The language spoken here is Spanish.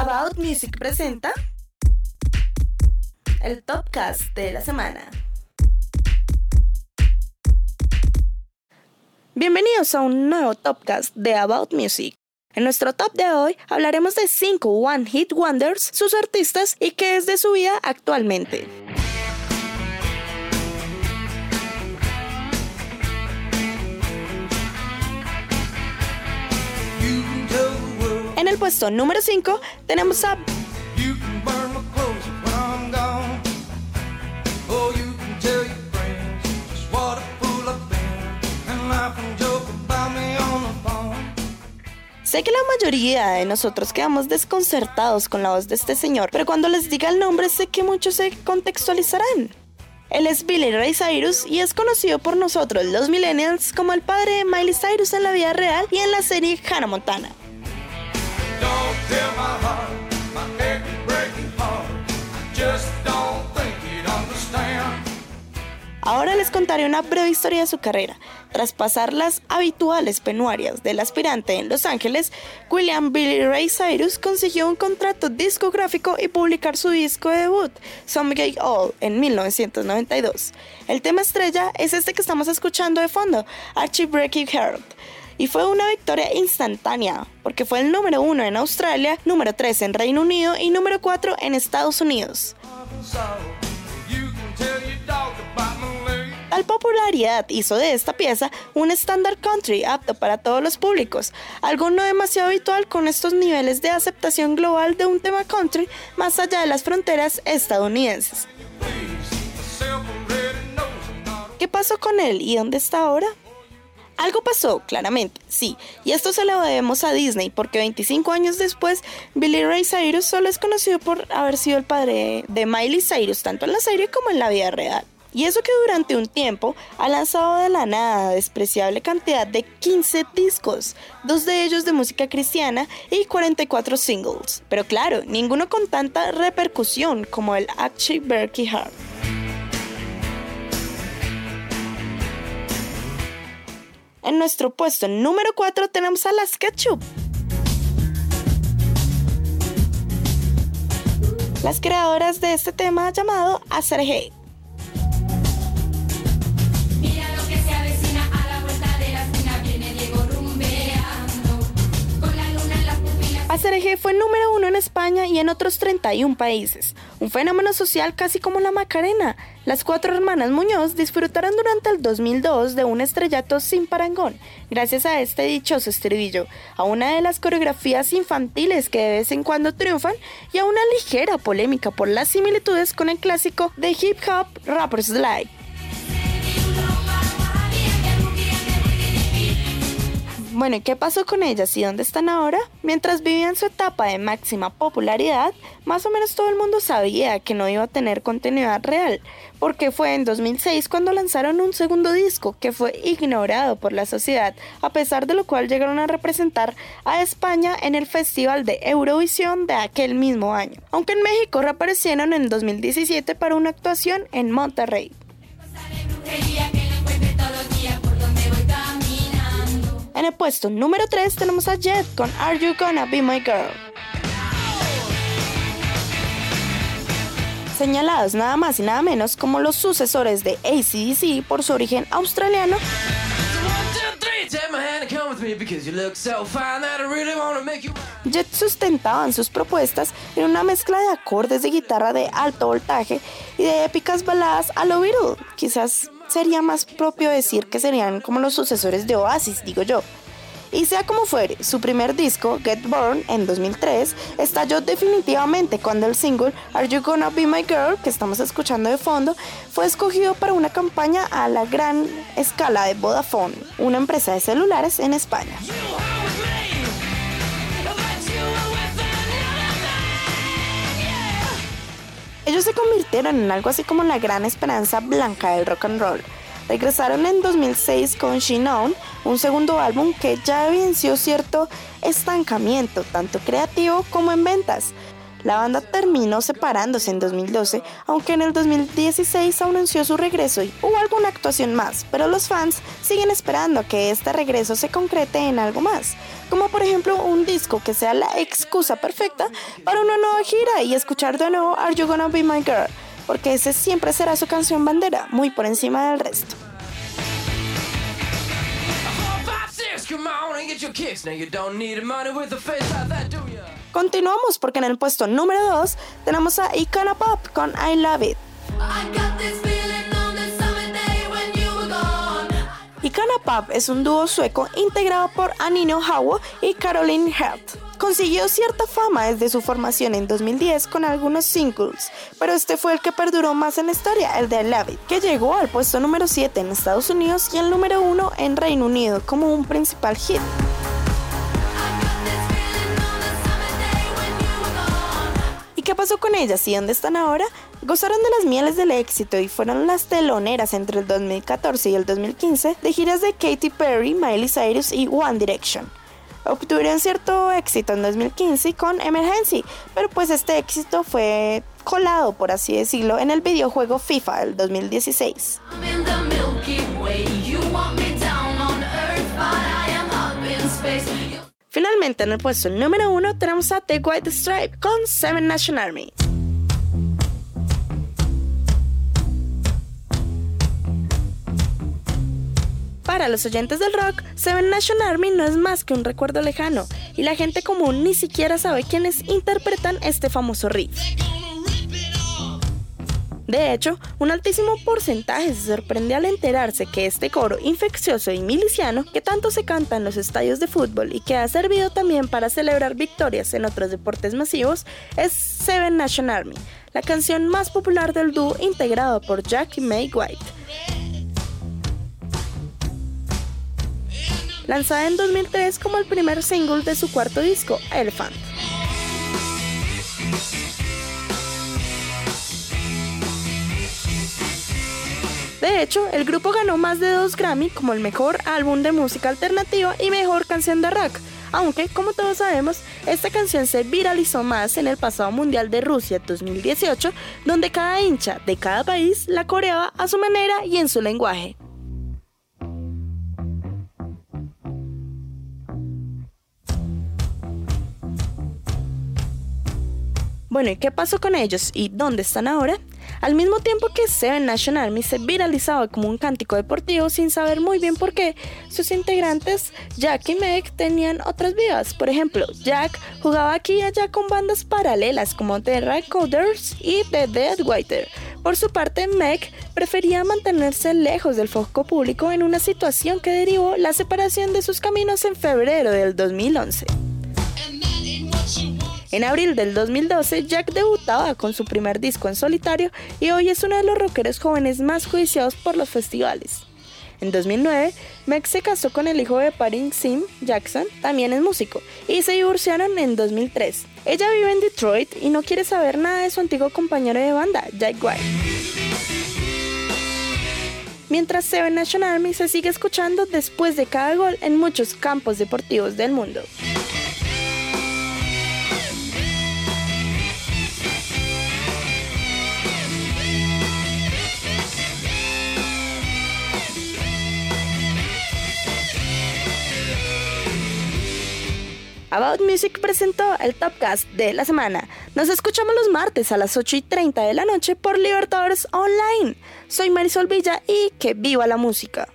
About Music presenta el Topcast de la semana. Bienvenidos a un nuevo Topcast de About Music. En nuestro top de hoy hablaremos de 5 One Hit Wonders, sus artistas y qué es de su vida actualmente. Puesto número 5 tenemos a Sé que la mayoría de nosotros quedamos desconcertados con la voz de este señor, pero cuando les diga el nombre sé que muchos se contextualizarán. Él es Billy Ray Cyrus y es conocido por nosotros los millennials como el padre de Miley Cyrus en la vida real y en la serie Hannah Montana. Ahora les contaré una breve historia de su carrera. Tras pasar las habituales penuarias del aspirante en Los Ángeles, William Billy Ray Cyrus consiguió un contrato discográfico y publicar su disco de debut, Some Gay All, en 1992. El tema estrella es este que estamos escuchando de fondo, Archie Breaking Heart y fue una victoria instantánea, porque fue el número uno en Australia, número 3 en Reino Unido y número 4 en Estados Unidos. Tal popularidad hizo de esta pieza un estándar country apto para todos los públicos, algo no demasiado habitual con estos niveles de aceptación global de un tema country más allá de las fronteras estadounidenses. ¿Qué pasó con él y dónde está ahora? Algo pasó, claramente, sí, y esto se lo debemos a Disney, porque 25 años después, Billy Ray Cyrus solo es conocido por haber sido el padre de Miley Cyrus, tanto en la serie como en la vida real. Y eso que durante un tiempo ha lanzado de la nada despreciable cantidad de 15 discos, dos de ellos de música cristiana y 44 singles. Pero claro, ninguno con tanta repercusión como el Archie Berkey Heart. En nuestro puesto número 4 tenemos a las Ketchup. Las creadoras de este tema llamado Hey. Acereje fue número uno en España y en otros 31 países, un fenómeno social casi como la Macarena. Las cuatro hermanas Muñoz disfrutaron durante el 2002 de un estrellato sin parangón, gracias a este dichoso estribillo, a una de las coreografías infantiles que de vez en cuando triunfan y a una ligera polémica por las similitudes con el clásico de hip hop Rappers Like. Bueno, ¿y qué pasó con ellas y dónde están ahora? Mientras vivían su etapa de máxima popularidad, más o menos todo el mundo sabía que no iba a tener continuidad real, porque fue en 2006 cuando lanzaron un segundo disco que fue ignorado por la sociedad, a pesar de lo cual llegaron a representar a España en el Festival de Eurovisión de aquel mismo año, aunque en México reaparecieron en 2017 para una actuación en Monterrey. En el puesto número 3 tenemos a Jet con Are You Gonna Be My Girl. Señalados nada más y nada menos como los sucesores de ACDC por su origen australiano. Jet sustentaban sus propuestas en una mezcla de acordes de guitarra de alto voltaje y de épicas baladas a lo Beatle, quizás sería más propio decir que serían como los sucesores de Oasis, digo yo. Y sea como fuere, su primer disco, Get Born, en 2003, estalló definitivamente cuando el single Are You Gonna Be My Girl, que estamos escuchando de fondo, fue escogido para una campaña a la gran escala de Vodafone, una empresa de celulares en España. Ellos se convirtieron en algo así como la gran esperanza blanca del rock and roll. Regresaron en 2006 con She Known, un segundo álbum que ya evidenció cierto estancamiento, tanto creativo como en ventas. La banda terminó separándose en 2012, aunque en el 2016 anunció su regreso y hubo alguna actuación más, pero los fans siguen esperando que este regreso se concrete en algo más, como por ejemplo un disco que sea la excusa perfecta para una nueva gira y escuchar de nuevo Are You Gonna Be My Girl, porque ese siempre será su canción bandera, muy por encima del resto. Continuamos porque en el puesto número 2 tenemos a Icona Pop con I Love It. Icona Pop es un dúo sueco integrado por Anino Hauo y Caroline Hert. Consiguió cierta fama desde su formación en 2010 con algunos singles, pero este fue el que perduró más en la historia, el de Love It, que llegó al puesto número 7 en Estados Unidos y el número 1 en Reino Unido como un principal hit. ¿Y qué pasó con ellas y dónde están ahora? Gozaron de las mieles del éxito y fueron las teloneras entre el 2014 y el 2015 de giras de Katy Perry, Miley Cyrus y One Direction obtuvieron cierto éxito en 2015 con Emergency, pero pues este éxito fue colado, por así decirlo, en el videojuego FIFA del 2016. Finalmente en el puesto número uno tenemos a The White Stripe con Seven Nation Army. Para los oyentes del rock, Seven Nation Army no es más que un recuerdo lejano, y la gente común ni siquiera sabe quiénes interpretan este famoso riff. De hecho, un altísimo porcentaje se sorprende al enterarse que este coro infeccioso y miliciano que tanto se canta en los estadios de fútbol y que ha servido también para celebrar victorias en otros deportes masivos es Seven Nation Army, la canción más popular del dúo integrado por Jack y May White. Lanzada en 2003 como el primer single de su cuarto disco, Elephant. De hecho, el grupo ganó más de dos Grammy como el mejor álbum de música alternativa y mejor canción de rock, aunque, como todos sabemos, esta canción se viralizó más en el pasado Mundial de Rusia 2018, donde cada hincha de cada país la coreaba a su manera y en su lenguaje. Bueno, ¿y qué pasó con ellos y dónde están ahora? Al mismo tiempo que Seven Nation Army se viralizaba como un cántico deportivo sin saber muy bien por qué, sus integrantes Jack y Meg tenían otras vidas. Por ejemplo, Jack jugaba aquí y allá con bandas paralelas como The Recorders y The Dead Whiter. Por su parte, Meg prefería mantenerse lejos del foco público en una situación que derivó la separación de sus caminos en febrero del 2011. En abril del 2012, Jack debutaba con su primer disco en solitario y hoy es uno de los rockeros jóvenes más codiciados por los festivales. En 2009, Meg se casó con el hijo de Paris Sim Jackson, también es músico, y se divorciaron en 2003. Ella vive en Detroit y no quiere saber nada de su antiguo compañero de banda, Jack White. Mientras Seven Nation Army se sigue escuchando después de cada gol en muchos campos deportivos del mundo. About Music presentó el Topcast de la semana. Nos escuchamos los martes a las 8 y 30 de la noche por Libertadores Online. Soy Marisol Villa y que viva la música.